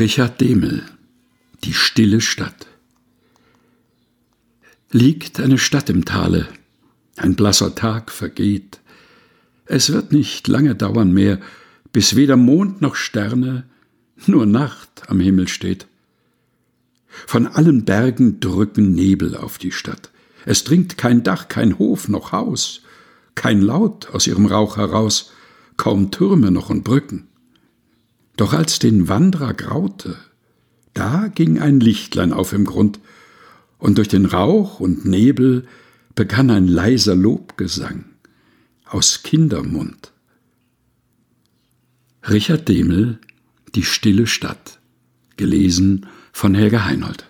Richard Demel Die stille Stadt Liegt eine Stadt im Tale, ein blasser Tag vergeht, es wird nicht lange dauern mehr, bis weder Mond noch Sterne, nur Nacht am Himmel steht. Von allen Bergen drücken Nebel auf die Stadt, es dringt kein Dach, kein Hof noch Haus, kein Laut aus ihrem Rauch heraus, kaum Türme noch und Brücken. Doch als den Wandrer graute, da ging ein Lichtlein auf im Grund, und durch den Rauch und Nebel begann ein leiser Lobgesang aus Kindermund. Richard Demel Die stille Stadt, gelesen von Helga Heinold.